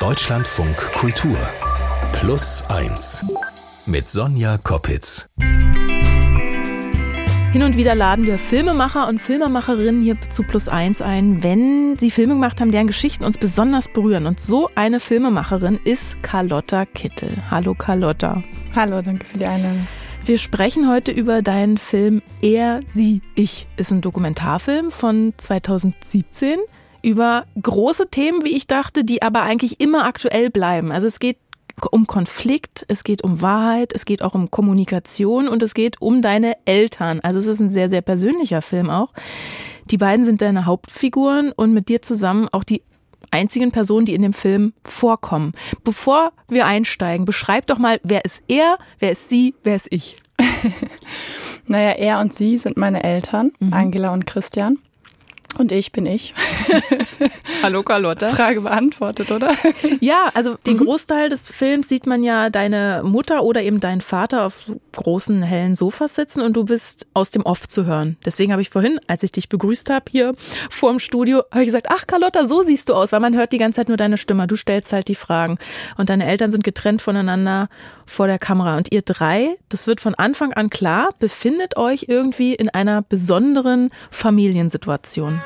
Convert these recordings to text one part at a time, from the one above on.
Deutschlandfunk Kultur. Plus 1. Mit Sonja Koppitz. Hin und wieder laden wir Filmemacher und Filmemacherinnen hier zu Plus Eins ein, wenn sie Filme gemacht haben, deren Geschichten uns besonders berühren. Und so eine Filmemacherin ist Carlotta Kittel. Hallo Carlotta. Hallo, danke für die Einladung. Wir sprechen heute über deinen Film Er, Sie, Ich. Ist ein Dokumentarfilm von 2017 über große Themen, wie ich dachte, die aber eigentlich immer aktuell bleiben. Also es geht um Konflikt, es geht um Wahrheit, es geht auch um Kommunikation und es geht um deine Eltern. Also es ist ein sehr, sehr persönlicher Film auch. Die beiden sind deine Hauptfiguren und mit dir zusammen auch die einzigen Personen, die in dem Film vorkommen. Bevor wir einsteigen, beschreib doch mal, wer ist er, wer ist sie, wer ist ich? naja, er und sie sind meine Eltern, mhm. Angela und Christian. Und ich bin ich. Hallo Carlotta. Frage beantwortet, oder? Ja, also den mhm. Großteil des Films sieht man ja deine Mutter oder eben deinen Vater auf großen hellen Sofas sitzen und du bist aus dem Off zu hören. Deswegen habe ich vorhin, als ich dich begrüßt habe hier vor dem Studio, habe ich gesagt, ach Carlotta, so siehst du aus, weil man hört die ganze Zeit nur deine Stimme. Du stellst halt die Fragen. Und deine Eltern sind getrennt voneinander vor der Kamera. Und ihr drei, das wird von Anfang an klar, befindet euch irgendwie in einer besonderen Familiensituation.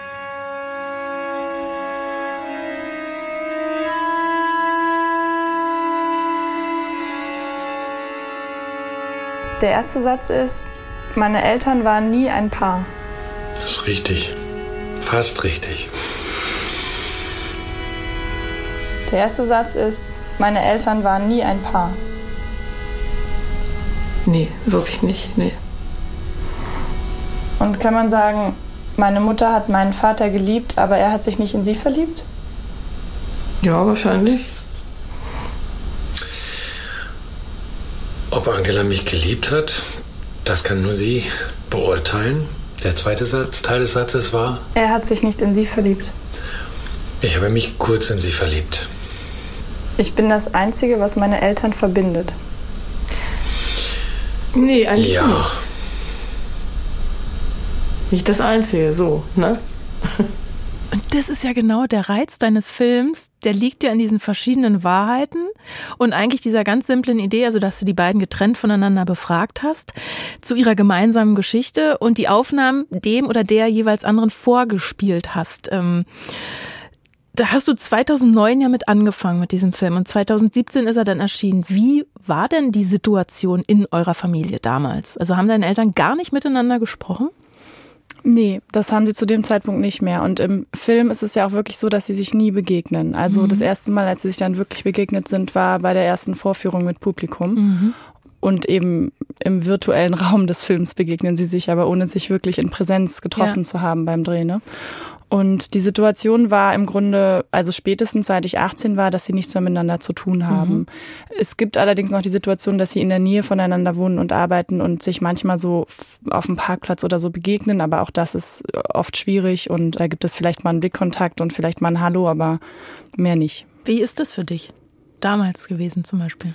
Der erste Satz ist, meine Eltern waren nie ein Paar. Das ist richtig. Fast richtig. Der erste Satz ist, meine Eltern waren nie ein Paar. Nee, wirklich nicht, nee. Und kann man sagen, meine Mutter hat meinen Vater geliebt, aber er hat sich nicht in sie verliebt? Ja, wahrscheinlich. Ob Angela mich geliebt hat, das kann nur sie beurteilen. Der zweite Satz, Teil des Satzes war. Er hat sich nicht in sie verliebt. Ich habe mich kurz in sie verliebt. Ich bin das Einzige, was meine Eltern verbindet. Nee, eigentlich ja. nicht. Nicht das Einzige, so, ne? Und das ist ja genau der Reiz deines Films, der liegt ja in diesen verschiedenen Wahrheiten und eigentlich dieser ganz simplen Idee, also dass du die beiden getrennt voneinander befragt hast, zu ihrer gemeinsamen Geschichte und die Aufnahmen dem oder der jeweils anderen vorgespielt hast. Ähm, da hast du 2009 ja mit angefangen mit diesem Film und 2017 ist er dann erschienen. Wie war denn die Situation in eurer Familie damals? Also haben deine Eltern gar nicht miteinander gesprochen? Nee, das haben sie zu dem Zeitpunkt nicht mehr. Und im Film ist es ja auch wirklich so, dass sie sich nie begegnen. Also mhm. das erste Mal, als sie sich dann wirklich begegnet sind, war bei der ersten Vorführung mit Publikum. Mhm. Und eben im virtuellen Raum des Films begegnen sie sich, aber ohne sich wirklich in Präsenz getroffen ja. zu haben beim Dreh. Ne? Und die Situation war im Grunde, also spätestens seit ich 18 war, dass sie nichts mehr miteinander zu tun haben. Mhm. Es gibt allerdings noch die Situation, dass sie in der Nähe voneinander wohnen und arbeiten und sich manchmal so auf dem Parkplatz oder so begegnen, aber auch das ist oft schwierig und da gibt es vielleicht mal einen Blickkontakt und vielleicht mal ein Hallo, aber mehr nicht. Wie ist das für dich damals gewesen zum Beispiel?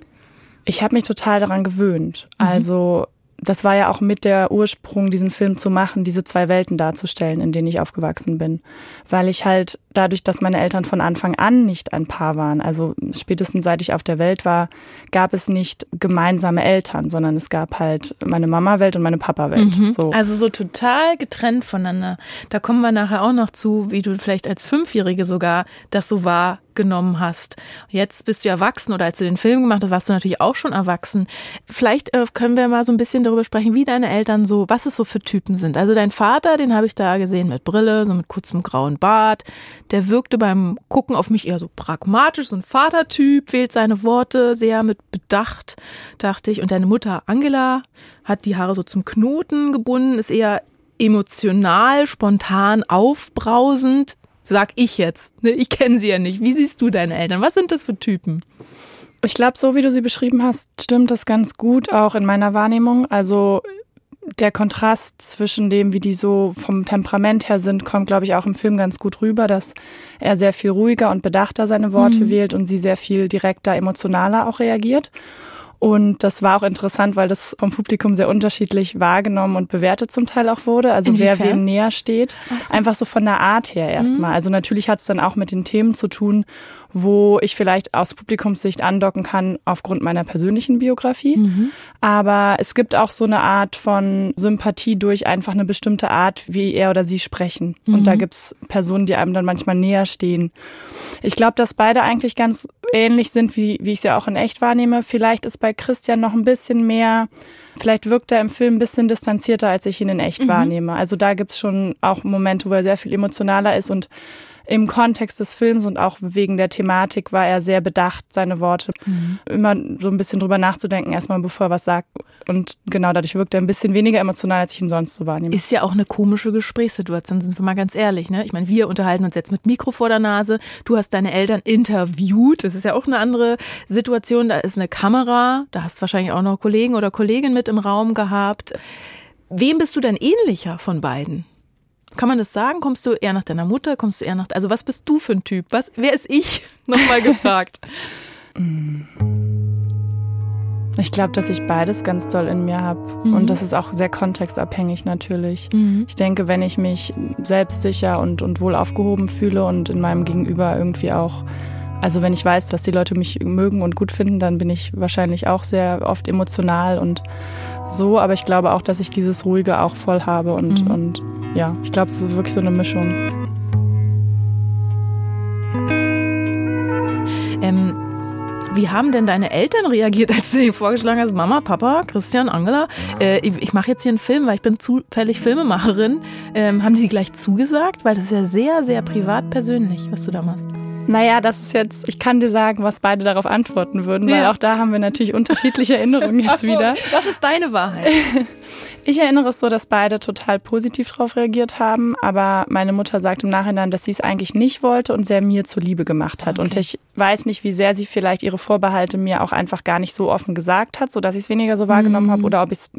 Ich habe mich total daran gewöhnt. Mhm. Also das war ja auch mit der Ursprung, diesen Film zu machen, diese zwei Welten darzustellen, in denen ich aufgewachsen bin. Weil ich halt dadurch, dass meine Eltern von Anfang an nicht ein Paar waren, also spätestens seit ich auf der Welt war, gab es nicht gemeinsame Eltern, sondern es gab halt meine Mama-Welt und meine Papa-Welt. Mhm. So. Also so total getrennt voneinander. Da kommen wir nachher auch noch zu, wie du vielleicht als Fünfjährige sogar das so war genommen hast. Jetzt bist du erwachsen oder als du den Film gemacht hast, warst du natürlich auch schon erwachsen. Vielleicht äh, können wir mal so ein bisschen darüber sprechen, wie deine Eltern so, was es so für Typen sind. Also dein Vater, den habe ich da gesehen mit Brille, so mit kurzem grauen Bart. Der wirkte beim Gucken auf mich eher so pragmatisch, so ein Vatertyp, wählt seine Worte sehr mit Bedacht, dachte ich. Und deine Mutter Angela hat die Haare so zum Knoten gebunden, ist eher emotional, spontan, aufbrausend, sag ich jetzt. Ne, ich kenne sie ja nicht. Wie siehst du deine Eltern? Was sind das für Typen? Ich glaube, so wie du sie beschrieben hast, stimmt das ganz gut auch in meiner Wahrnehmung. Also der Kontrast zwischen dem, wie die so vom Temperament her sind, kommt, glaube ich, auch im Film ganz gut rüber, dass er sehr viel ruhiger und bedachter seine Worte mhm. wählt und sie sehr viel direkter, emotionaler auch reagiert. Und das war auch interessant, weil das vom Publikum sehr unterschiedlich wahrgenommen und bewertet zum Teil auch wurde. Also Inwiefern? wer wem näher steht. so. Einfach so von der Art her erstmal. Also natürlich hat es dann auch mit den Themen zu tun, wo ich vielleicht aus Publikumssicht andocken kann aufgrund meiner persönlichen Biografie. Aber es gibt auch so eine Art von Sympathie durch einfach eine bestimmte Art, wie er oder sie sprechen. Und da gibt's Personen, die einem dann manchmal näher stehen. Ich glaube, dass beide eigentlich ganz ähnlich sind, wie, wie ich sie auch in echt wahrnehme. Vielleicht ist bei Christian noch ein bisschen mehr, vielleicht wirkt er im Film ein bisschen distanzierter, als ich ihn in echt wahrnehme. Also da gibt's schon auch Momente, wo er sehr viel emotionaler ist und im Kontext des Films und auch wegen der Thematik war er sehr bedacht, seine Worte immer so ein bisschen drüber nachzudenken, erstmal bevor er was sagt. Und genau dadurch wirkt er ein bisschen weniger emotional, als ich ihn sonst so wahrnehme. Ist ja auch eine komische Gesprächssituation, sind wir mal ganz ehrlich. Ne? Ich meine, wir unterhalten uns jetzt mit Mikro vor der Nase. Du hast deine Eltern interviewt. Das ist ja auch eine andere Situation. Da ist eine Kamera. Da hast du wahrscheinlich auch noch Kollegen oder Kolleginnen mit im Raum gehabt. Wem bist du denn ähnlicher von beiden? Kann man das sagen? Kommst du eher nach deiner Mutter? Kommst du eher nach. Also, was bist du für ein Typ? Was, wer ist ich? Nochmal gefragt. Ich glaube, dass ich beides ganz doll in mir habe. Und das ist auch sehr kontextabhängig natürlich. Ich denke, wenn ich mich selbstsicher und, und wohl aufgehoben fühle und in meinem Gegenüber irgendwie auch, also wenn ich weiß, dass die Leute mich mögen und gut finden, dann bin ich wahrscheinlich auch sehr oft emotional und so. Aber ich glaube auch, dass ich dieses Ruhige auch voll habe. Und, und ja, ich glaube, es ist wirklich so eine Mischung. Ähm, wie haben denn deine Eltern reagiert, als du ihnen vorgeschlagen hast, Mama, Papa, Christian, Angela, äh, ich, ich mache jetzt hier einen Film, weil ich bin zufällig Filmemacherin. Ähm, haben die gleich zugesagt? Weil das ist ja sehr, sehr privat persönlich, was du da machst. Naja, das ist jetzt, ich kann dir sagen, was beide darauf antworten würden, weil Ja. auch da haben wir natürlich unterschiedliche Erinnerungen jetzt wieder. Was ist deine Wahrheit? Ich erinnere es so, dass beide total positiv darauf reagiert haben, aber meine Mutter sagt im Nachhinein, dass sie es eigentlich nicht wollte und sehr mir zuliebe gemacht hat. Und ich weiß nicht, wie sehr sie vielleicht ihre Vorbehalte mir auch einfach gar nicht so offen gesagt hat, sodass ich es weniger so wahrgenommen habe oder ob ich es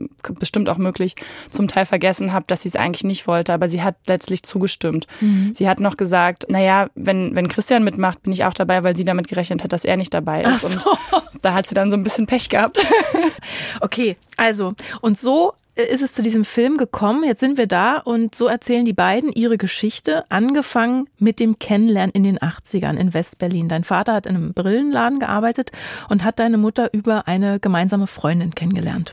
bestimmt auch möglich zum Teil vergessen habe, dass sie es eigentlich nicht wollte. Aber sie hat letztlich zugestimmt. Sie hat noch gesagt, naja, wenn, wenn Christian mitmacht, bin ich auch dabei, weil sie damit gerechnet hat, dass er nicht dabei ist. Ach so. Und da hat sie dann so ein bisschen Pech gehabt. Okay, also, und so äh, ist es zu diesem Film gekommen. Jetzt sind wir da und so erzählen die beiden ihre Geschichte, angefangen mit dem Kennenlernen in den 80ern in Westberlin. Dein Vater hat in einem Brillenladen gearbeitet und hat deine Mutter über eine gemeinsame Freundin kennengelernt.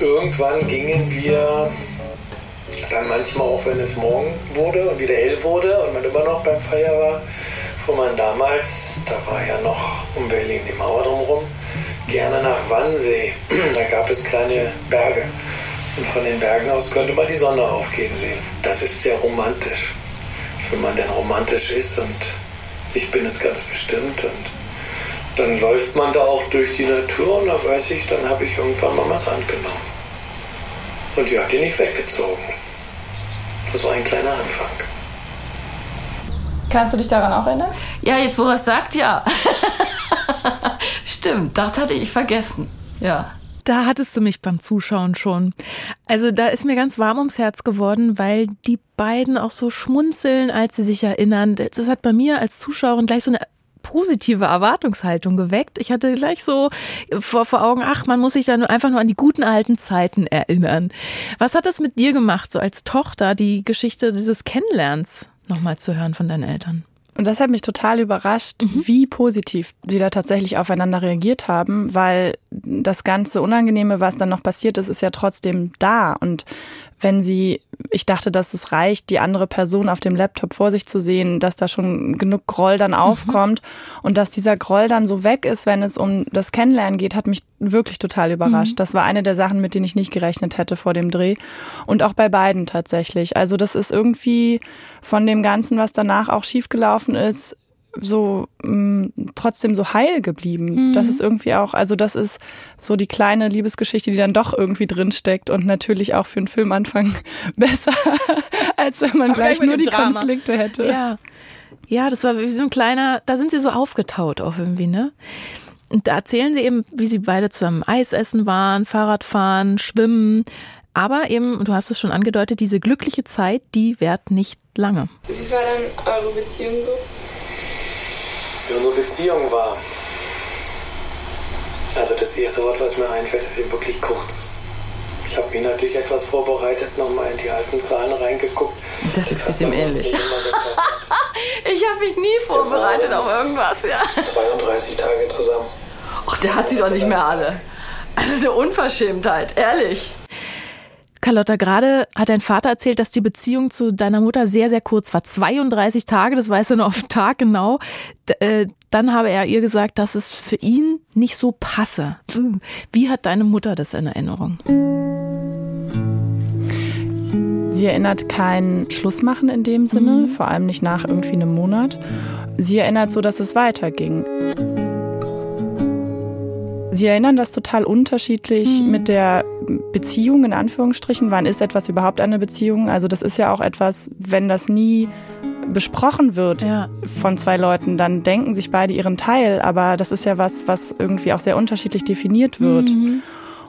Irgendwann gingen wir dann manchmal auch, wenn es morgen wurde und wieder hell wurde und man immer noch beim Feier war, fuhr man damals, da war ja noch um Berlin die Mauer drumherum, gerne nach Wannsee. Da gab es kleine Berge. Und von den Bergen aus konnte man die Sonne aufgehen sehen. Das ist sehr romantisch. Wenn man denn romantisch ist und ich bin es ganz bestimmt und dann läuft man da auch durch die Natur und da weiß ich, dann habe ich irgendwann Mamas Hand genommen. Und die hat die nicht weggezogen. Das war ein kleiner Anfang. Kannst du dich daran auch erinnern? Ja, jetzt wo er es sagt, ja. Stimmt, das hatte ich vergessen. Ja. Da hattest du mich beim Zuschauen schon. Also da ist mir ganz warm ums Herz geworden, weil die beiden auch so schmunzeln, als sie sich erinnern. Das hat bei mir als Zuschauerin gleich so eine positive Erwartungshaltung geweckt. Ich hatte gleich so vor, vor Augen, ach, man muss sich dann einfach nur an die guten alten Zeiten erinnern. Was hat das mit dir gemacht, so als Tochter, die Geschichte dieses Kennenlernens nochmal zu hören von deinen Eltern? Und das hat mich total überrascht, wie positiv sie da tatsächlich aufeinander reagiert haben, weil das ganze Unangenehme, was dann noch passiert ist, ist ja trotzdem da. Und wenn sie, ich dachte, dass es reicht, die andere Person auf dem Laptop vor sich zu sehen, dass da schon genug Groll dann aufkommt und dass dieser Groll dann so weg ist, wenn es um das Kennenlernen geht, hat mich wirklich total überrascht. Das war eine der Sachen, mit denen ich nicht gerechnet hätte vor dem Dreh. Und auch bei beiden tatsächlich. Also das ist irgendwie von dem Ganzen, was danach auch schiefgelaufen ist, so mh, trotzdem so heil geblieben. Das ist irgendwie auch, also das ist so die kleine Liebesgeschichte, die dann doch irgendwie drin steckt und natürlich auch für einen Filmanfang besser, als wenn man gleich gleich nur die Drama. Konflikte hätte. Ja. Ja, das war wie so ein kleiner, da sind sie so aufgetaut auch irgendwie, ne? Und da erzählen sie eben, wie sie beide zusammen Eis essen waren, Fahrrad fahren, schwimmen. Aber eben, du hast es schon angedeutet, diese glückliche Zeit, die währt nicht lange. Wie war dann eure Beziehung so? Wie unsere Beziehung war. Also das erste Wort, was mir einfällt, ist eben wirklich kurz. Ich habe mir natürlich etwas vorbereitet, nochmal in die alten Zahlen reingeguckt. Das, das ist ihm ähnlich. Ich habe mich nie vorbereitet auf irgendwas, ja. 32 Tage zusammen. Ach, der hat sie doch nicht mehr alle. Das ist eine Unverschämtheit, ehrlich. Carlotta, gerade hat dein Vater erzählt, dass die Beziehung zu deiner Mutter sehr, sehr kurz war. 32 Tage, das weiß er noch auf den Tag genau. Äh, dann habe er ihr gesagt, dass es für ihn nicht so passe. Wie hat deine Mutter das in Erinnerung? Sie erinnert kein Schlussmachen in dem Sinne, mhm. vor allem nicht nach irgendwie einem Monat. Sie erinnert so, dass es weiterging. Sie erinnern das total unterschiedlich mhm. mit der Beziehung in Anführungsstrichen. Wann ist etwas überhaupt eine Beziehung? Also das ist ja auch etwas, wenn das nie besprochen wird ja. von zwei Leuten, dann denken sich beide ihren Teil, aber das ist ja was, was irgendwie auch sehr unterschiedlich definiert wird. Mhm.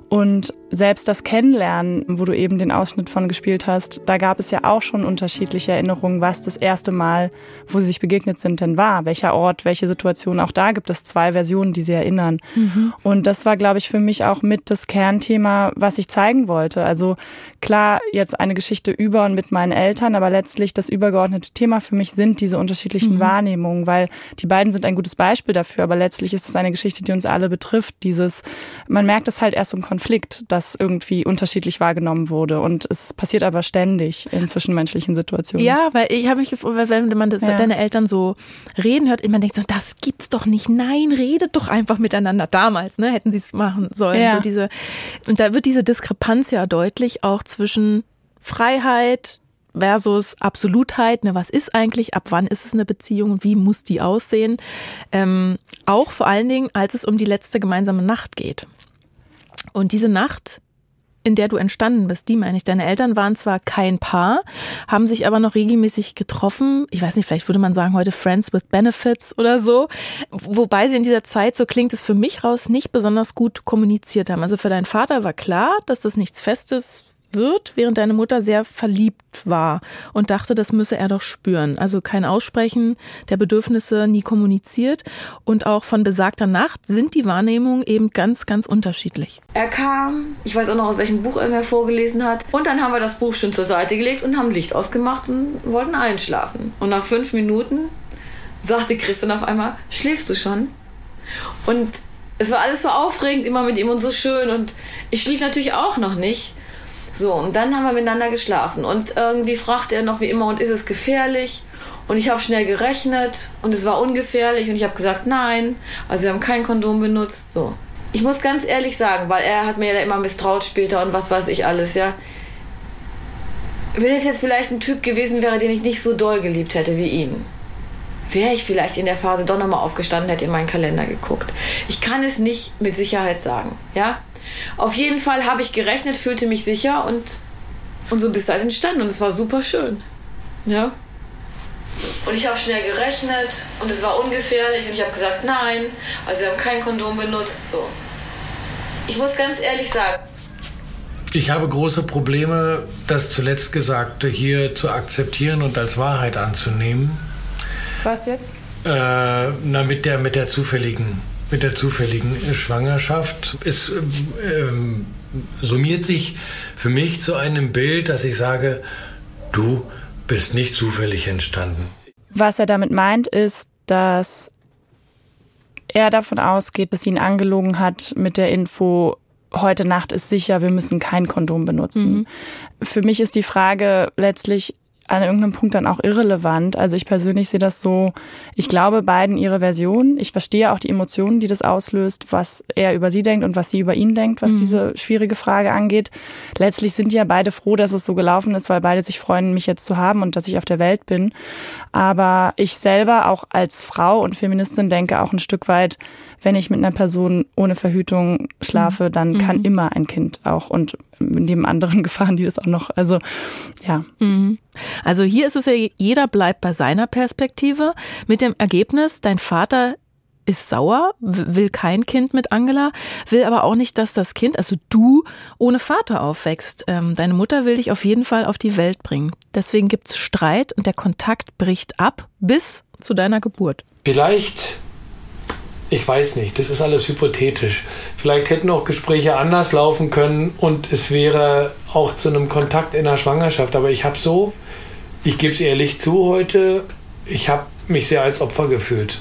Und selbst das Kennenlernen, wo du eben den Ausschnitt von gespielt hast, da gab es ja auch schon unterschiedliche Erinnerungen, was das erste Mal, wo sie sich begegnet sind, denn war. Welcher Ort, welche Situation. Auch da gibt es zwei Versionen, die sie erinnern. Mhm. Und das war, glaube ich, für mich auch mit das Kernthema, was ich zeigen wollte. Also klar, jetzt eine Geschichte über und mit meinen Eltern, aber letztlich das übergeordnete Thema für mich sind diese unterschiedlichen mhm. Wahrnehmungen, weil die beiden sind ein gutes Beispiel dafür, aber letztlich ist es eine Geschichte, die uns alle betrifft. Dieses, man merkt es halt erst im Konflikt Konflikt, das irgendwie unterschiedlich wahrgenommen wurde. Und es passiert aber ständig in zwischenmenschlichen Situationen. Ja, weil ich habe mich gefragt, wenn man das, ja. deine Eltern so reden hört, man denkt so, das gibt's doch nicht. Nein, redet doch einfach miteinander. Damals, ne, hätten sie es machen sollen. Ja. So diese, und da wird diese Diskrepanz ja deutlich auch zwischen Freiheit, versus Absolutheit. Ne, was ist eigentlich? Ab wann ist es eine Beziehung? Wie muss die aussehen? Ähm, auch vor allen Dingen, als es um die letzte gemeinsame Nacht geht. Und diese Nacht, in der du entstanden bist, die meine ich. Deine Eltern waren zwar kein Paar, haben sich aber noch regelmäßig getroffen. Ich weiß nicht, vielleicht würde man sagen heute Friends with Benefits oder so. Wobei sie in dieser Zeit, so klingt es für mich raus, nicht besonders gut kommuniziert haben. Also für deinen Vater war klar, dass das nichts Festes wird, während deine Mutter sehr verliebt war und dachte, das müsse er doch spüren. Also kein Aussprechen der Bedürfnisse, nie kommuniziert und auch von besagter Nacht sind die Wahrnehmungen eben ganz, ganz unterschiedlich. Er kam, ich weiß auch noch, aus welchem Buch er mir vorgelesen hat und dann haben wir das Buch schon zur Seite gelegt und haben Licht ausgemacht und wollten einschlafen. Und nach fünf Minuten sagte Christian auf einmal, schläfst du schon? Und es war alles so aufregend immer mit ihm und so schön und ich schlief natürlich auch noch nicht. So, und dann haben wir miteinander geschlafen. Und irgendwie fragte er noch wie immer, und ist es gefährlich? Und ich habe schnell gerechnet und es war ungefährlich und ich habe gesagt, nein. Also wir haben kein Kondom benutzt. So. Ich muss ganz ehrlich sagen, weil er hat mir ja immer misstraut später und was weiß ich alles, ja. Wenn es jetzt vielleicht ein Typ gewesen wäre, den ich nicht so doll geliebt hätte wie ihn, wäre ich vielleicht in der Phase doch nochmal aufgestanden, hätte in meinen Kalender geguckt. Ich kann es nicht mit Sicherheit sagen, ja. Auf jeden Fall habe ich gerechnet, fühlte mich sicher und, und so bist du halt entstanden und es war super schön. Ja. Und ich habe schnell gerechnet und es war ungefährlich und ich habe gesagt, nein, also wir haben kein Kondom benutzt. So. Ich muss ganz ehrlich sagen, ich habe große Probleme, das zuletzt Gesagte hier zu akzeptieren und als Wahrheit anzunehmen. Was jetzt? Äh, na, mit der, mit der zufälligen mit der zufälligen Schwangerschaft. Es ähm, summiert sich für mich zu einem Bild, dass ich sage, du bist nicht zufällig entstanden. Was er damit meint, ist, dass er davon ausgeht, dass sie ihn angelogen hat mit der Info, heute Nacht ist sicher, wir müssen kein Kondom benutzen. Mhm. Für mich ist die Frage letztlich, an irgendeinem Punkt dann auch irrelevant. Also ich persönlich sehe das so, ich glaube beiden ihre Version. Ich verstehe auch die Emotionen, die das auslöst, was er über sie denkt und was sie über ihn denkt, was mhm. diese schwierige Frage angeht. Letztlich sind ja beide froh, dass es so gelaufen ist, weil beide sich freuen, mich jetzt zu haben und dass ich auf der Welt bin. Aber ich selber auch als Frau und Feministin denke auch ein Stück weit, wenn ich mit einer Person ohne Verhütung schlafe, mhm. dann kann mhm. immer ein Kind auch und neben anderen Gefahren, die das auch noch, also ja. Mhm. Also hier ist es ja, jeder bleibt bei seiner Perspektive mit dem Ergebnis, dein Vater ist sauer, will kein Kind mit Angela, will aber auch nicht, dass das Kind, also du, ohne Vater aufwächst. Ähm, deine Mutter will dich auf jeden Fall auf die Welt bringen. Deswegen gibt's Streit und der Kontakt bricht ab bis zu deiner Geburt. Vielleicht ich weiß nicht, das ist alles hypothetisch. Vielleicht hätten auch Gespräche anders laufen können und es wäre auch zu einem Kontakt in der Schwangerschaft. Aber ich habe so, ich gebe es ehrlich zu heute, ich habe mich sehr als Opfer gefühlt.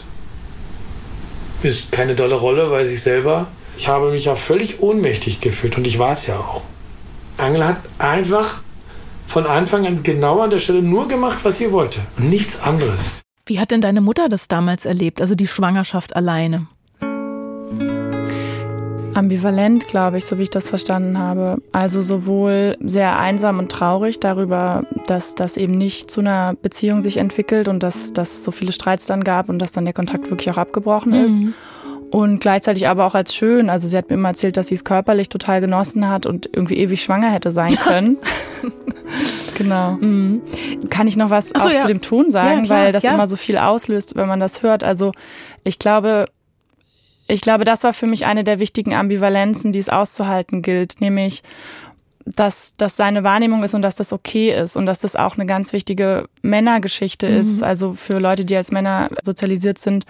Ist keine dolle Rolle, weiß ich selber. Ich habe mich ja völlig ohnmächtig gefühlt und ich war es ja auch. Angela hat einfach von Anfang an genau an der Stelle nur gemacht, was sie wollte nichts anderes. Wie hat denn deine Mutter das damals erlebt, also die Schwangerschaft alleine? Ambivalent, glaube ich, so wie ich das verstanden habe. Also sowohl sehr einsam und traurig darüber, dass das eben nicht zu einer Beziehung sich entwickelt und dass, dass so viele Streits dann gab und dass dann der Kontakt wirklich auch abgebrochen ist. Mhm. Und gleichzeitig aber auch als schön. Also sie hat mir immer erzählt, dass sie es körperlich total genossen hat und irgendwie ewig schwanger hätte sein können. genau. Mhm. Kann ich noch was so, auch ja. zu dem Ton sagen, ja, klar, weil das ja. immer so viel auslöst, wenn man das hört. Also ich glaube, ich glaube, das war für mich eine der wichtigen Ambivalenzen, die es auszuhalten gilt, nämlich dass das seine Wahrnehmung ist und dass das okay ist und dass das auch eine ganz wichtige Männergeschichte mhm. ist, also für Leute, die als Männer sozialisiert sind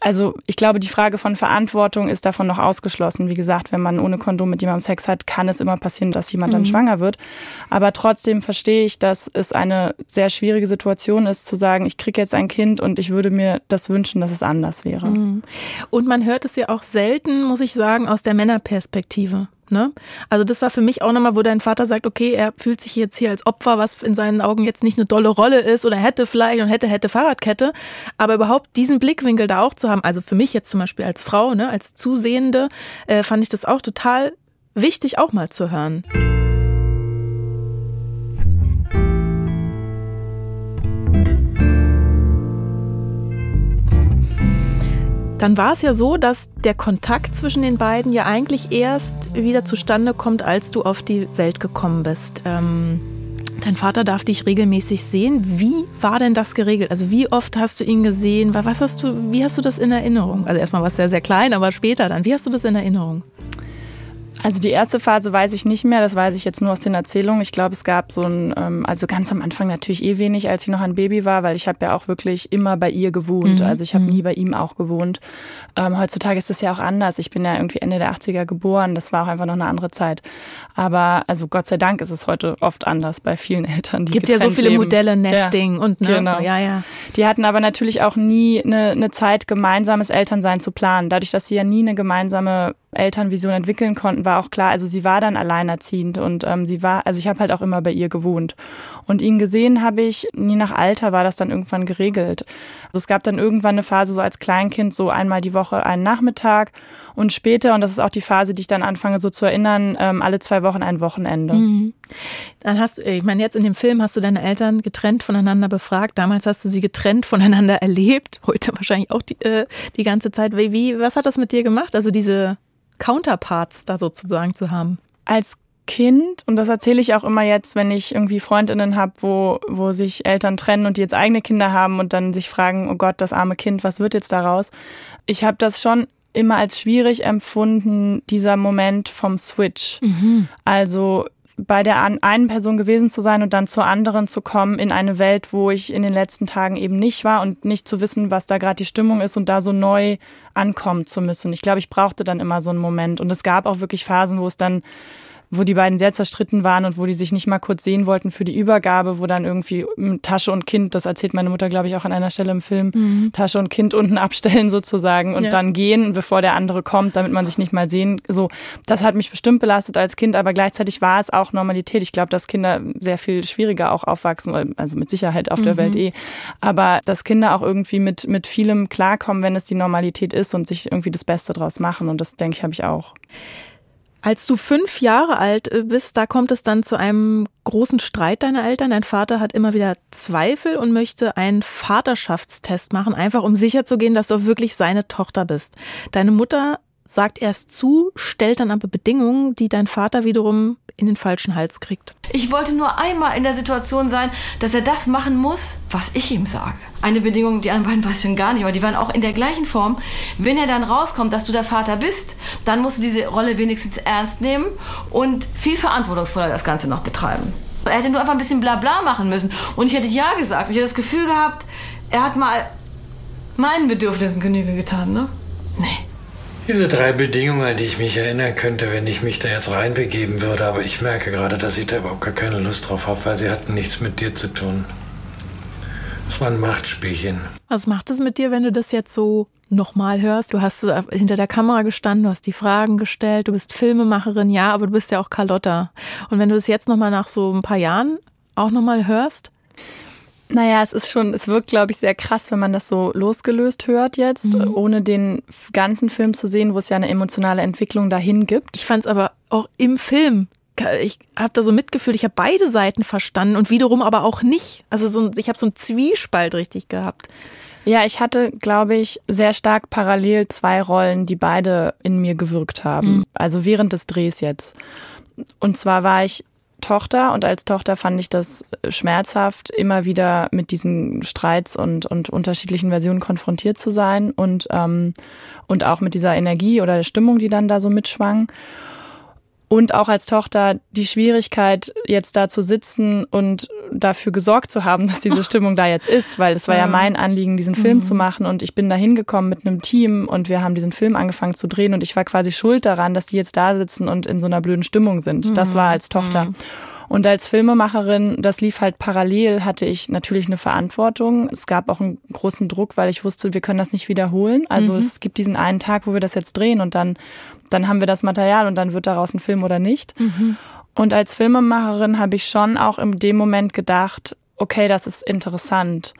also ich glaube, die Frage von Verantwortung ist davon noch ausgeschlossen. Wie gesagt, wenn man ohne Kondom mit jemandem Sex hat, kann es immer passieren, dass jemand dann mhm. schwanger wird. Aber trotzdem verstehe ich, dass es eine sehr schwierige Situation ist, zu sagen, ich kriege jetzt ein Kind und ich würde mir das wünschen, dass es anders wäre. Mhm. Und man hört es ja auch selten, muss ich sagen, aus der Männerperspektive. Ne? Also das war für mich auch nochmal, wo dein Vater sagt, okay, er fühlt sich jetzt hier als Opfer, was in seinen Augen jetzt nicht eine dolle Rolle ist oder hätte vielleicht und hätte, hätte Fahrradkette. Aber überhaupt diesen Blickwinkel da auch zu haben, also für mich jetzt zum Beispiel als Frau, ne, als Zusehende, äh, fand ich das auch total wichtig, auch mal zu hören. Dann war es ja so, dass der Kontakt zwischen den beiden ja eigentlich erst wieder zustande kommt, als du auf die Welt gekommen bist. Ähm, dein Vater darf dich regelmäßig sehen. Wie war denn das geregelt? Also wie oft hast du ihn gesehen? Was hast du, wie hast du das in Erinnerung? Also erstmal war es sehr, sehr klein, aber später dann. Wie hast du das in Erinnerung? Also die erste Phase weiß ich nicht mehr, das weiß ich jetzt nur aus den Erzählungen. Ich glaube, es gab so ein, ähm, also ganz am Anfang natürlich eh wenig, als ich noch ein Baby war, weil ich habe ja auch wirklich immer bei ihr gewohnt. Mhm. Also ich habe mhm. nie bei ihm auch gewohnt. Ähm, heutzutage ist das ja auch anders. Ich bin ja irgendwie Ende der 80er geboren, das war auch einfach noch eine andere Zeit. Aber also Gott sei Dank ist es heute oft anders bei vielen Eltern. Die Gibt ja so viele leben. Modelle, Nesting ja, und ne, genau. ja, ja. Die hatten aber natürlich auch nie eine, eine Zeit, gemeinsames Elternsein zu planen. Dadurch, dass sie ja nie eine gemeinsame Elternvision entwickeln konnten, war auch klar, also sie war dann alleinerziehend und ähm, sie war, also ich habe halt auch immer bei ihr gewohnt. Und ihn gesehen habe ich, nie nach Alter war das dann irgendwann geregelt. Also es gab dann irgendwann eine Phase so als Kleinkind, so einmal die Woche einen Nachmittag und später, und das ist auch die Phase, die ich dann anfange so zu erinnern, ähm, alle zwei Wochen ein Wochenende. Mhm. Dann hast du, ich meine, jetzt in dem Film hast du deine Eltern getrennt voneinander befragt. Damals hast du sie getrennt voneinander erlebt. Heute wahrscheinlich auch die, äh, die ganze Zeit. Wie, wie, was hat das mit dir gemacht? Also diese Counterparts da sozusagen zu haben? Als Kind, und das erzähle ich auch immer jetzt, wenn ich irgendwie Freundinnen habe, wo, wo sich Eltern trennen und die jetzt eigene Kinder haben und dann sich fragen, oh Gott, das arme Kind, was wird jetzt daraus? Ich habe das schon immer als schwierig empfunden, dieser Moment vom Switch. Mhm. Also bei der einen Person gewesen zu sein und dann zur anderen zu kommen in eine Welt, wo ich in den letzten Tagen eben nicht war und nicht zu wissen, was da gerade die Stimmung ist und da so neu ankommen zu müssen. Ich glaube, ich brauchte dann immer so einen Moment. Und es gab auch wirklich Phasen, wo es dann wo die beiden sehr zerstritten waren und wo die sich nicht mal kurz sehen wollten für die Übergabe, wo dann irgendwie Tasche und Kind, das erzählt meine Mutter, glaube ich, auch an einer Stelle im Film, mhm. Tasche und Kind unten abstellen sozusagen und ja. dann gehen, bevor der andere kommt, damit man sich nicht mal sehen. So, das hat mich bestimmt belastet als Kind, aber gleichzeitig war es auch Normalität. Ich glaube, dass Kinder sehr viel schwieriger auch aufwachsen, also mit Sicherheit auf der mhm. Welt eh, aber dass Kinder auch irgendwie mit, mit vielem klarkommen, wenn es die Normalität ist und sich irgendwie das Beste draus machen. Und das, denke ich, habe ich auch. Als du fünf Jahre alt äh, bist, da kommt es dann zu einem großen Streit deiner Eltern. Dein Vater hat immer wieder Zweifel und möchte einen Vaterschaftstest machen, einfach um sicherzugehen, dass du wirklich seine Tochter bist. Deine Mutter sagt erst zu, stellt dann aber Bedingungen, die dein Vater wiederum in den falschen Hals kriegt. Ich wollte nur einmal in der Situation sein, dass er das machen muss, was ich ihm sage. Eine Bedingung, die anderen beiden weiß ich schon gar nicht, aber die waren auch in der gleichen Form. Wenn er dann rauskommt, dass du der Vater bist, dann musst du diese Rolle wenigstens ernst nehmen und viel verantwortungsvoller das Ganze noch betreiben. Er hätte nur einfach ein bisschen Blabla machen müssen. Und ich hätte ja gesagt. Ich hätte das Gefühl gehabt, er hat mal meinen Bedürfnissen Genüge getan, ne? Nee. Diese drei Bedingungen, an die ich mich erinnern könnte, wenn ich mich da jetzt reinbegeben würde, aber ich merke gerade, dass ich da überhaupt gar keine Lust drauf habe, weil sie hatten nichts mit dir zu tun. Es war ein Machtspielchen. Was macht es mit dir, wenn du das jetzt so nochmal hörst? Du hast hinter der Kamera gestanden, du hast die Fragen gestellt, du bist Filmemacherin, ja, aber du bist ja auch Carlotta. Und wenn du das jetzt nochmal nach so ein paar Jahren auch nochmal hörst, naja, es ist schon, es wirkt, glaube ich, sehr krass, wenn man das so losgelöst hört jetzt, mhm. ohne den ganzen Film zu sehen, wo es ja eine emotionale Entwicklung dahin gibt. Ich fand es aber auch im Film ich habe da so mitgefühlt, ich habe beide Seiten verstanden und wiederum aber auch nicht. Also so, ich habe so einen Zwiespalt richtig gehabt. Ja, ich hatte, glaube ich, sehr stark parallel zwei Rollen, die beide in mir gewirkt haben. Mhm. Also während des Drehs jetzt. Und zwar war ich Tochter und als Tochter fand ich das schmerzhaft, immer wieder mit diesen Streits und, und unterschiedlichen Versionen konfrontiert zu sein und, ähm, und auch mit dieser Energie oder der Stimmung, die dann da so mitschwang. Und auch als Tochter die Schwierigkeit, jetzt da zu sitzen und dafür gesorgt zu haben, dass diese Stimmung da jetzt ist, weil es war ja mein Anliegen, diesen Film mhm. zu machen und ich bin da hingekommen mit einem Team und wir haben diesen Film angefangen zu drehen und ich war quasi schuld daran, dass die jetzt da sitzen und in so einer blöden Stimmung sind. Mhm. Das war als Tochter. Mhm. Und als Filmemacherin, das lief halt parallel, hatte ich natürlich eine Verantwortung. Es gab auch einen großen Druck, weil ich wusste, wir können das nicht wiederholen. Also mhm. es gibt diesen einen Tag, wo wir das jetzt drehen und dann dann haben wir das Material und dann wird daraus ein Film oder nicht. Mhm. Und als Filmemacherin habe ich schon auch in dem Moment gedacht, okay, das ist interessant.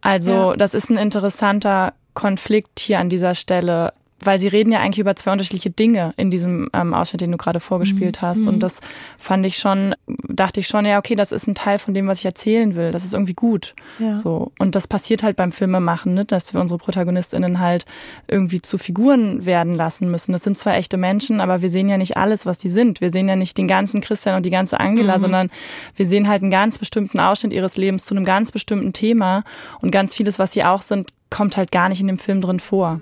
Also ja. das ist ein interessanter Konflikt hier an dieser Stelle weil sie reden ja eigentlich über zwei unterschiedliche Dinge in diesem ähm, Ausschnitt, den du gerade vorgespielt mhm. hast. Und mhm. das fand ich schon, dachte ich schon, ja, okay, das ist ein Teil von dem, was ich erzählen will. Das ist irgendwie gut. Ja. So. Und das passiert halt beim Filmemachen, ne? dass wir unsere ProtagonistInnen halt irgendwie zu Figuren werden lassen müssen. Das sind zwar echte Menschen, aber wir sehen ja nicht alles, was die sind. Wir sehen ja nicht den ganzen Christian und die ganze Angela, mhm. sondern wir sehen halt einen ganz bestimmten Ausschnitt ihres Lebens zu einem ganz bestimmten Thema. Und ganz vieles, was sie auch sind, kommt halt gar nicht in dem Film drin vor.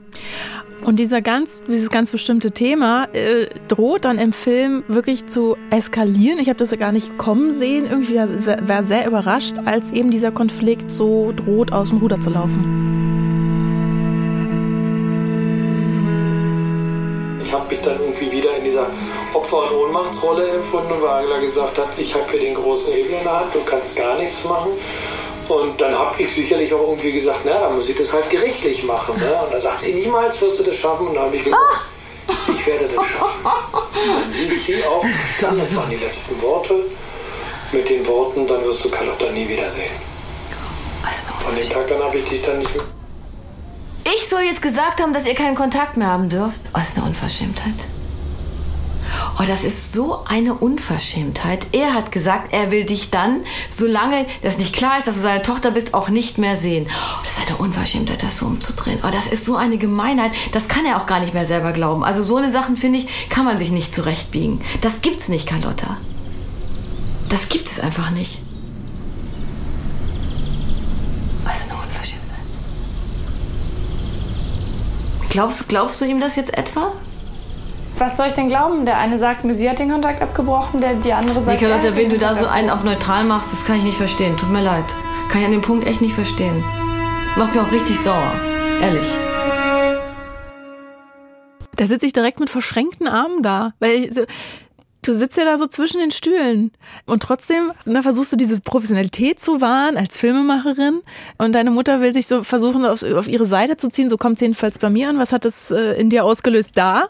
Und dieser ganz, dieses ganz bestimmte Thema äh, droht dann im Film wirklich zu eskalieren. Ich habe das ja gar nicht kommen sehen. Irgendwie war, war sehr überrascht, als eben dieser Konflikt so droht, aus dem Ruder zu laufen. Ich habe mich dann irgendwie wieder in dieser Opfer- und Ohnmachtsrolle empfunden, weil Angela gesagt hat, ich habe hier den großen Hebel in der Hand, du kannst gar nichts machen. Und dann habe ich sicherlich auch irgendwie gesagt, na, dann muss ich das halt gerichtlich machen. Ne? Und da sagt sie, niemals wirst du das schaffen. Und dann habe ich gesagt, ich werde das schaffen. Dann siehst sie auf, das waren die letzten Worte. Mit den Worten, dann wirst du Carlotta nie wiedersehen. Von dem Tag dann habe ich dich dann nicht mehr. Ich soll jetzt gesagt haben, dass ihr keinen Kontakt mehr haben dürft. Oh, ist eine Unverschämtheit. Oh, das ist so eine Unverschämtheit. Er hat gesagt, er will dich dann, solange das nicht klar ist, dass du seine Tochter bist, auch nicht mehr sehen. Oh, das ist eine Unverschämtheit, das so umzudrehen. Oh, das ist so eine Gemeinheit. Das kann er auch gar nicht mehr selber glauben. Also so eine Sachen, finde ich, kann man sich nicht zurechtbiegen. Das gibt's nicht, Carlotta. Das gibt es einfach nicht. Was eine Unverschämtheit. Glaubst, glaubst du ihm das jetzt etwa? Was soll ich denn glauben? Der eine sagt mir, sie hat den Kontakt abgebrochen, der die andere sagt. Nee, Carlotta, wenn du da so einen auf neutral machst, das kann ich nicht verstehen. Tut mir leid. Kann ich an dem Punkt echt nicht verstehen. Macht mir auch richtig sauer. Ehrlich. Da sitze ich direkt mit verschränkten Armen da. Weil du sitzt ja da so zwischen den Stühlen. Und trotzdem na, versuchst du diese Professionalität zu wahren als Filmemacherin. Und deine Mutter will sich so versuchen, auf, auf ihre Seite zu ziehen. So kommt es jedenfalls bei mir an. Was hat das äh, in dir ausgelöst da?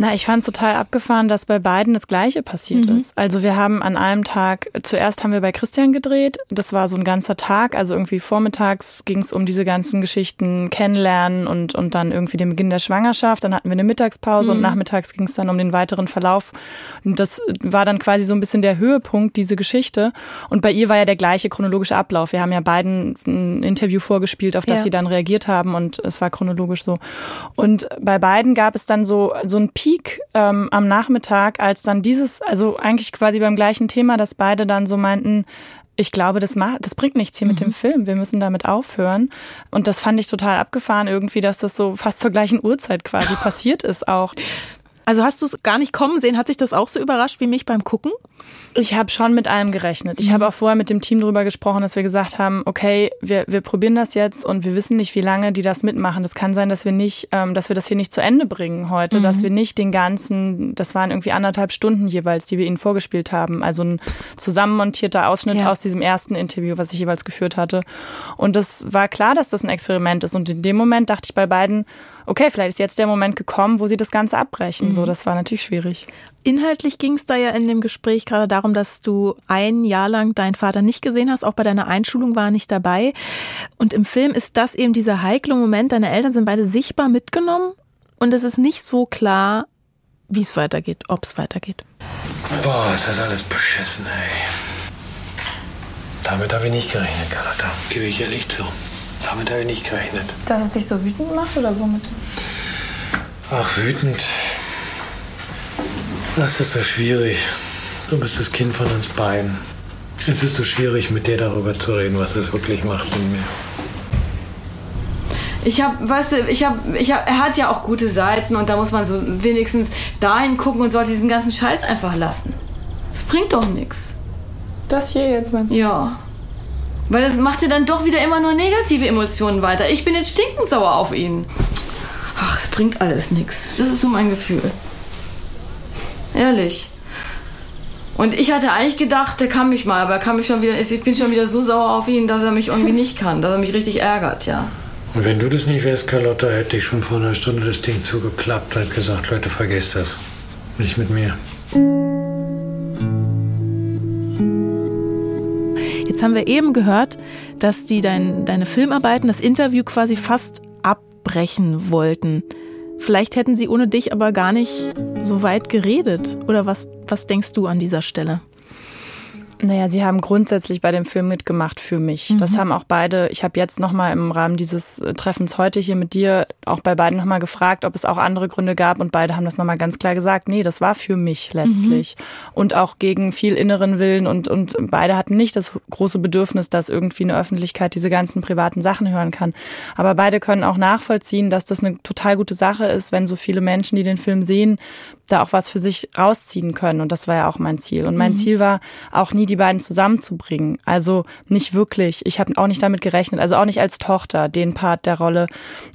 Na, ich fand es total abgefahren, dass bei beiden das Gleiche passiert mhm. ist. Also wir haben an einem Tag, zuerst haben wir bei Christian gedreht, das war so ein ganzer Tag, also irgendwie vormittags ging es um diese ganzen Geschichten kennenlernen und, und dann irgendwie den Beginn der Schwangerschaft, dann hatten wir eine Mittagspause mhm. und nachmittags ging es dann um den weiteren Verlauf. Und das war dann quasi so ein bisschen der Höhepunkt, diese Geschichte. Und bei ihr war ja der gleiche chronologische Ablauf. Wir haben ja beiden ein Interview vorgespielt, auf das ja. sie dann reagiert haben und es war chronologisch so. Und bei beiden gab es dann so, so ein Peak Peak ähm, am Nachmittag, als dann dieses, also eigentlich quasi beim gleichen Thema, dass beide dann so meinten, ich glaube, das, macht, das bringt nichts hier mhm. mit dem Film. Wir müssen damit aufhören. Und das fand ich total abgefahren irgendwie, dass das so fast zur gleichen Uhrzeit quasi passiert ist auch. Also hast du es gar nicht kommen sehen? Hat sich das auch so überrascht wie mich beim Gucken? Ich habe schon mit allem gerechnet. Ich mhm. habe auch vorher mit dem Team darüber gesprochen, dass wir gesagt haben, okay, wir, wir probieren das jetzt und wir wissen nicht, wie lange die das mitmachen. Das kann sein, dass wir nicht, ähm, dass wir das hier nicht zu Ende bringen heute, mhm. dass wir nicht den ganzen, das waren irgendwie anderthalb Stunden jeweils, die wir ihnen vorgespielt haben. Also ein zusammenmontierter Ausschnitt ja. aus diesem ersten Interview, was ich jeweils geführt hatte. Und das war klar, dass das ein Experiment ist. Und in dem Moment dachte ich bei beiden, okay, vielleicht ist jetzt der Moment gekommen, wo sie das Ganze abbrechen. Mhm. So, das war natürlich schwierig. Inhaltlich ging es da ja in dem Gespräch gerade darum, dass du ein Jahr lang deinen Vater nicht gesehen hast, auch bei deiner Einschulung war er nicht dabei. Und im Film ist das eben dieser heikle Moment, deine Eltern sind beide sichtbar mitgenommen und es ist nicht so klar, wie es weitergeht, ob es weitergeht. Boah, ist das alles beschissen, ey. Damit habe ich nicht gerechnet, Carlotta. Gebe ich ehrlich zu. Damit habe ich nicht gerechnet. Dass es dich so wütend macht oder womit? Ach, wütend. Das ist so schwierig. Du bist das Kind von uns beiden. Es ist so schwierig, mit dir darüber zu reden, was es wirklich macht in mir. Ich habe, weißt du, ich habe, ich hab, er hat ja auch gute Seiten und da muss man so wenigstens dahin gucken und sollte diesen ganzen Scheiß einfach lassen. Es bringt doch nichts. Das hier jetzt meinst du? Ja. Weil das macht ja dann doch wieder immer nur negative Emotionen weiter. Ich bin jetzt stinkend sauer auf ihn. Ach, es bringt alles nichts. Das ist so mein Gefühl. Ehrlich. Und ich hatte eigentlich gedacht, der kann mich mal, aber er kann mich schon wieder, ich bin schon wieder so sauer auf ihn, dass er mich irgendwie nicht kann, dass er mich richtig ärgert, ja. Und wenn du das nicht wärst, Carlotta, hätte ich schon vor einer Stunde das Ding zugeklappt und gesagt, Leute, vergesst das. Nicht mit mir. Jetzt haben wir eben gehört, dass die dein, deine Filmarbeiten, das Interview quasi fast abbrechen wollten. Vielleicht hätten sie ohne dich aber gar nicht so weit geredet. Oder was, was denkst du an dieser Stelle? Naja, sie haben grundsätzlich bei dem Film mitgemacht für mich. Mhm. Das haben auch beide, ich habe jetzt nochmal im Rahmen dieses äh, Treffens heute hier mit dir auch bei beiden nochmal gefragt, ob es auch andere Gründe gab und beide haben das nochmal ganz klar gesagt, nee, das war für mich letztlich. Mhm. Und auch gegen viel inneren Willen und, und beide hatten nicht das große Bedürfnis, dass irgendwie eine Öffentlichkeit diese ganzen privaten Sachen hören kann. Aber beide können auch nachvollziehen, dass das eine total gute Sache ist, wenn so viele Menschen, die den Film sehen, da auch was für sich rausziehen können. Und das war ja auch mein Ziel. Und mein mhm. Ziel war auch nie die beiden zusammenzubringen. Also nicht wirklich. Ich habe auch nicht damit gerechnet, also auch nicht als Tochter, den Part der Rolle.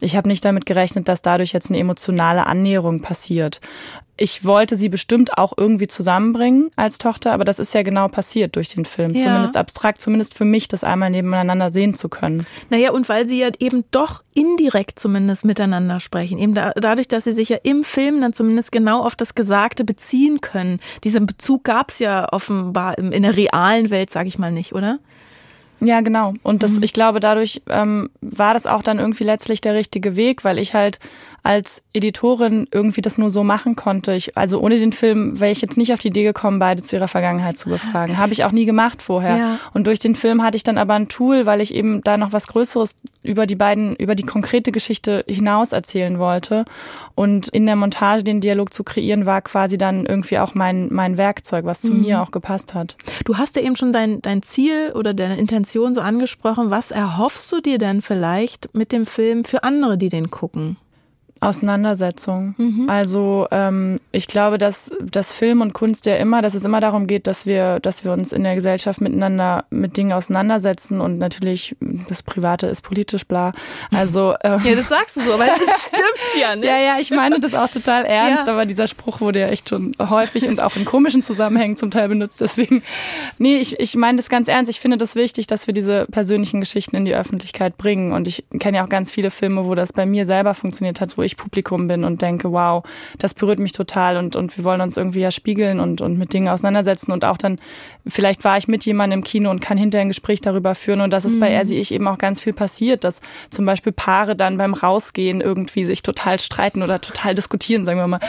Ich habe nicht damit gerechnet, dass dadurch jetzt eine emotionale Annäherung passiert ich wollte sie bestimmt auch irgendwie zusammenbringen als Tochter, aber das ist ja genau passiert durch den Film. Ja. Zumindest abstrakt, zumindest für mich, das einmal nebeneinander sehen zu können. Naja, und weil sie ja eben doch indirekt zumindest miteinander sprechen. Eben da, dadurch, dass sie sich ja im Film dann zumindest genau auf das Gesagte beziehen können. Diesen Bezug gab es ja offenbar in der realen Welt, sage ich mal nicht, oder? Ja, genau. Und das, mhm. ich glaube, dadurch ähm, war das auch dann irgendwie letztlich der richtige Weg, weil ich halt als Editorin irgendwie das nur so machen konnte. Ich, also ohne den Film wäre ich jetzt nicht auf die Idee gekommen, beide zu ihrer Vergangenheit zu befragen. Habe ich auch nie gemacht vorher. Ja. Und durch den Film hatte ich dann aber ein Tool, weil ich eben da noch was Größeres über die beiden, über die konkrete Geschichte hinaus erzählen wollte. Und in der Montage den Dialog zu kreieren, war quasi dann irgendwie auch mein, mein Werkzeug, was zu mhm. mir auch gepasst hat. Du hast ja eben schon dein, dein Ziel oder deine Intention so angesprochen. Was erhoffst du dir denn vielleicht mit dem Film für andere, die den gucken? Auseinandersetzung. Mhm. Also ähm, ich glaube, dass, dass Film und Kunst ja immer, dass es immer darum geht, dass wir, dass wir uns in der Gesellschaft miteinander mit Dingen auseinandersetzen und natürlich das Private ist politisch bla. Also ähm, ja, das sagst du so, aber das stimmt ja. Ne? ja, ja, ich meine das auch total ernst, ja. aber dieser Spruch wurde ja echt schon häufig und auch in komischen Zusammenhängen zum Teil benutzt. Deswegen, nee, ich, ich meine das ganz ernst. Ich finde das wichtig, dass wir diese persönlichen Geschichten in die Öffentlichkeit bringen. Und ich kenne ja auch ganz viele Filme, wo das bei mir selber funktioniert hat, wo ich Publikum bin und denke, wow, das berührt mich total und, und wir wollen uns irgendwie ja spiegeln und, und mit Dingen auseinandersetzen und auch dann, vielleicht war ich mit jemandem im Kino und kann hinterher ein Gespräch darüber führen und das ist mhm. bei Er, sie, ich eben auch ganz viel passiert, dass zum Beispiel Paare dann beim Rausgehen irgendwie sich total streiten oder total diskutieren, sagen wir mal,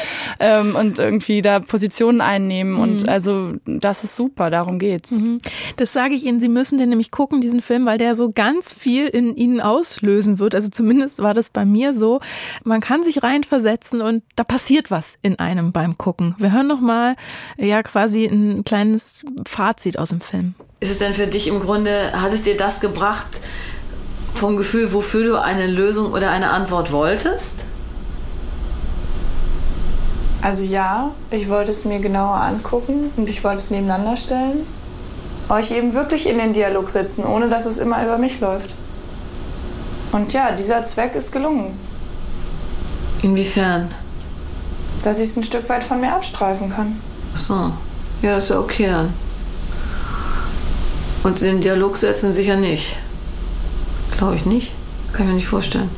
ähm, und irgendwie da Positionen einnehmen mhm. und also das ist super, darum geht's. Mhm. Das sage ich Ihnen, Sie müssen den nämlich gucken, diesen Film, weil der so ganz viel in Ihnen auslösen wird. Also zumindest war das bei mir so. Man kann sich reinversetzen und da passiert was in einem beim Gucken. Wir hören noch mal ja quasi ein kleines Fazit aus dem Film. Ist es denn für dich im Grunde, hat es dir das gebracht vom Gefühl, wofür du eine Lösung oder eine Antwort wolltest? Also ja, ich wollte es mir genauer angucken und ich wollte es nebeneinander stellen. Euch eben wirklich in den Dialog setzen, ohne dass es immer über mich läuft. Und ja, dieser Zweck ist gelungen. Inwiefern? Dass ich es ein Stück weit von mir abstreifen kann. Ach so. Ja, das ist ja okay dann. Uns in den Dialog setzen sicher nicht. Glaube ich nicht. Kann ich mir nicht vorstellen.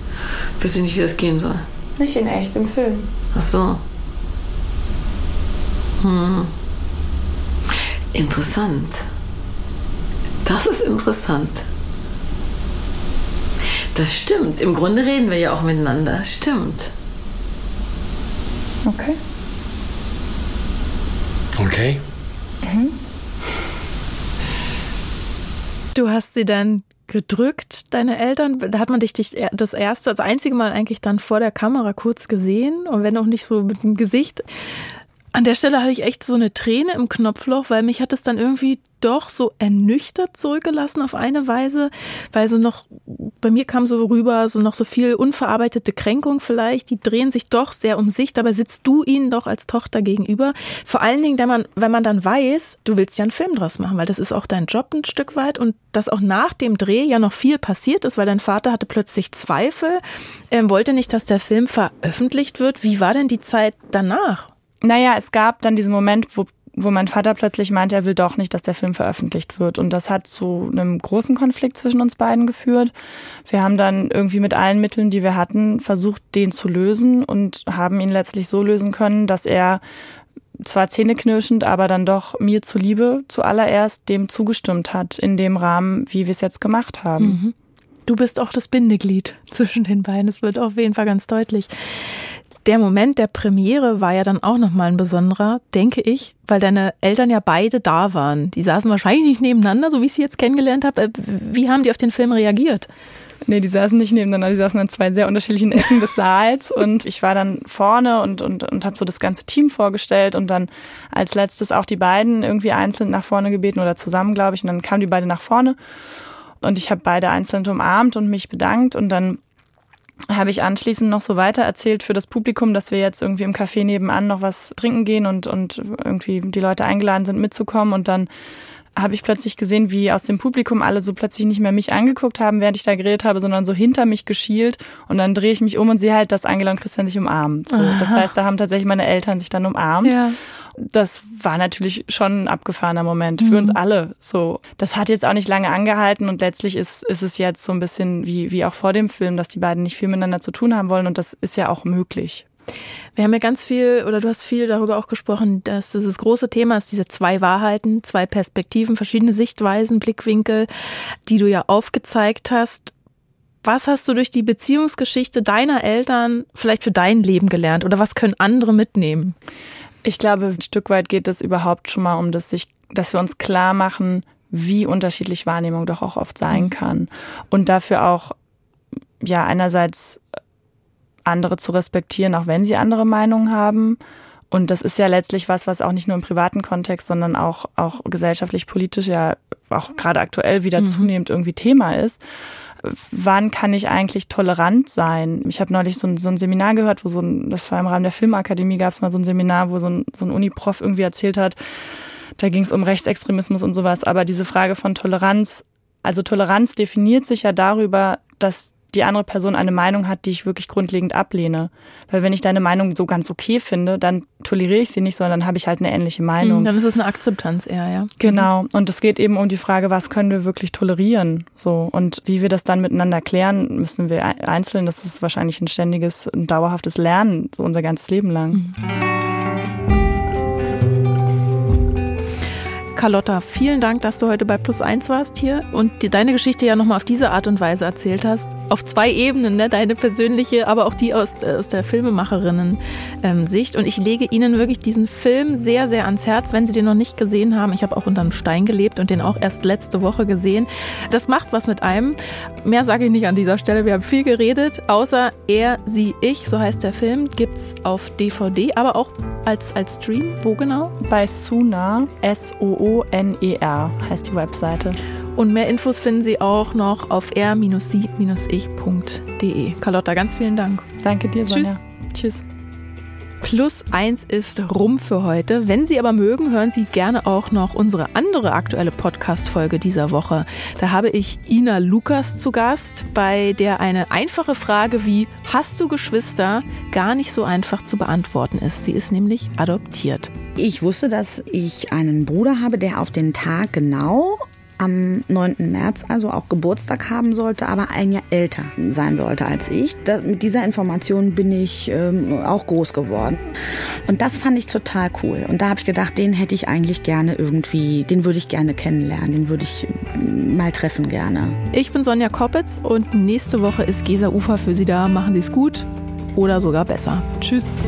Ich wüsste nicht, wie das gehen soll. Nicht in echt, im Film. Ach so. Hm. Interessant. Das ist interessant. Das stimmt. Im Grunde reden wir ja auch miteinander. Stimmt. Okay. Okay. Du hast sie dann gedrückt, deine Eltern? Da hat man dich dich das erste, das einzige Mal eigentlich dann vor der Kamera kurz gesehen und wenn auch nicht so mit dem Gesicht. An der Stelle hatte ich echt so eine Träne im Knopfloch, weil mich hat es dann irgendwie doch so ernüchtert zurückgelassen auf eine Weise, weil so noch, bei mir kam so rüber, so noch so viel unverarbeitete Kränkung vielleicht, die drehen sich doch sehr um sich, dabei sitzt du ihnen doch als Tochter gegenüber. Vor allen Dingen, wenn man, wenn man dann weiß, du willst ja einen Film draus machen, weil das ist auch dein Job ein Stück weit und dass auch nach dem Dreh ja noch viel passiert ist, weil dein Vater hatte plötzlich Zweifel, ähm, wollte nicht, dass der Film veröffentlicht wird. Wie war denn die Zeit danach? Naja, es gab dann diesen Moment, wo, wo mein Vater plötzlich meinte, er will doch nicht, dass der Film veröffentlicht wird. Und das hat zu einem großen Konflikt zwischen uns beiden geführt. Wir haben dann irgendwie mit allen Mitteln, die wir hatten, versucht, den zu lösen und haben ihn letztlich so lösen können, dass er zwar zähneknirschend, aber dann doch mir zuliebe zuallererst dem zugestimmt hat, in dem Rahmen, wie wir es jetzt gemacht haben. Mhm. Du bist auch das Bindeglied zwischen den beiden. Es wird auf jeden Fall ganz deutlich der Moment der Premiere war ja dann auch nochmal ein besonderer, denke ich, weil deine Eltern ja beide da waren. Die saßen wahrscheinlich nicht nebeneinander, so wie ich sie jetzt kennengelernt habe. Äh, wie haben die auf den Film reagiert? Nee, die saßen nicht nebeneinander, die saßen an zwei sehr unterschiedlichen Ecken des Saals und ich war dann vorne und, und, und habe so das ganze Team vorgestellt und dann als letztes auch die beiden irgendwie einzeln nach vorne gebeten oder zusammen, glaube ich. Und dann kamen die beide nach vorne und ich habe beide einzeln umarmt und mich bedankt und dann habe ich anschließend noch so weiter erzählt für das Publikum, dass wir jetzt irgendwie im Café nebenan noch was trinken gehen und, und irgendwie die Leute eingeladen sind mitzukommen und dann habe ich plötzlich gesehen, wie aus dem Publikum alle so plötzlich nicht mehr mich angeguckt haben, während ich da geredet habe, sondern so hinter mich geschielt. Und dann drehe ich mich um und sehe halt, dass Angela und Christian sich umarmen. So, das heißt, da haben tatsächlich meine Eltern sich dann umarmt. Ja. Das war natürlich schon ein abgefahrener Moment für mhm. uns alle. So, das hat jetzt auch nicht lange angehalten und letztlich ist, ist es jetzt so ein bisschen wie, wie auch vor dem Film, dass die beiden nicht viel miteinander zu tun haben wollen und das ist ja auch möglich. Wir haben ja ganz viel, oder du hast viel darüber auch gesprochen, dass dieses große Thema ist, diese zwei Wahrheiten, zwei Perspektiven, verschiedene Sichtweisen, Blickwinkel, die du ja aufgezeigt hast. Was hast du durch die Beziehungsgeschichte deiner Eltern vielleicht für dein Leben gelernt oder was können andere mitnehmen? Ich glaube, ein Stück weit geht es überhaupt schon mal um das, sich, dass wir uns klar machen, wie unterschiedlich Wahrnehmung doch auch oft sein mhm. kann. Und dafür auch, ja, einerseits andere zu respektieren, auch wenn sie andere Meinungen haben. Und das ist ja letztlich was, was auch nicht nur im privaten Kontext, sondern auch, auch gesellschaftlich, politisch ja auch gerade aktuell wieder mhm. zunehmend irgendwie Thema ist. Wann kann ich eigentlich tolerant sein? Ich habe neulich so ein, so ein Seminar gehört, wo so ein, das war im Rahmen der Filmakademie, gab es mal so ein Seminar, wo so ein, so ein Uniprof irgendwie erzählt hat, da ging es um Rechtsextremismus und sowas. Aber diese Frage von Toleranz, also Toleranz definiert sich ja darüber, dass die andere Person eine Meinung hat, die ich wirklich grundlegend ablehne. Weil wenn ich deine Meinung so ganz okay finde, dann toleriere ich sie nicht, sondern dann habe ich halt eine ähnliche Meinung. Dann ist es eine Akzeptanz eher, ja. Genau. Und es geht eben um die Frage, was können wir wirklich tolerieren? So. Und wie wir das dann miteinander klären, müssen wir einzeln. Das ist wahrscheinlich ein ständiges, ein dauerhaftes Lernen, so unser ganzes Leben lang. Mhm. Carlotta, vielen Dank, dass du heute bei Plus Eins warst hier und dir deine Geschichte ja nochmal auf diese Art und Weise erzählt hast. Auf zwei Ebenen, ne? deine persönliche, aber auch die aus, äh, aus der Filmemacherinnen-Sicht. Und ich lege Ihnen wirklich diesen Film sehr, sehr ans Herz, wenn Sie den noch nicht gesehen haben. Ich habe auch unter einem Stein gelebt und den auch erst letzte Woche gesehen. Das macht was mit einem. Mehr sage ich nicht an dieser Stelle. Wir haben viel geredet, außer er, sie, ich, so heißt der Film, gibt es auf DVD, aber auch als, als Stream. Wo genau? Bei Suna, S-O-O-N-E-R heißt die Webseite. Und mehr Infos finden Sie auch noch auf r-sie-ich.de. Carlotta, ganz vielen Dank. Danke dir, Sonja. Tschüss. Tschüss. Plus eins ist rum für heute. Wenn Sie aber mögen, hören Sie gerne auch noch unsere andere aktuelle Podcast-Folge dieser Woche. Da habe ich Ina Lukas zu Gast, bei der eine einfache Frage wie Hast du Geschwister gar nicht so einfach zu beantworten ist. Sie ist nämlich adoptiert. Ich wusste, dass ich einen Bruder habe, der auf den Tag genau am 9. März also auch Geburtstag haben sollte, aber ein Jahr älter sein sollte als ich. Das, mit dieser Information bin ich ähm, auch groß geworden. Und das fand ich total cool. Und da habe ich gedacht, den hätte ich eigentlich gerne irgendwie, den würde ich gerne kennenlernen, den würde ich ähm, mal treffen gerne. Ich bin Sonja Koppitz und nächste Woche ist Gesa Ufer für Sie da. Machen Sie es gut oder sogar besser. Tschüss.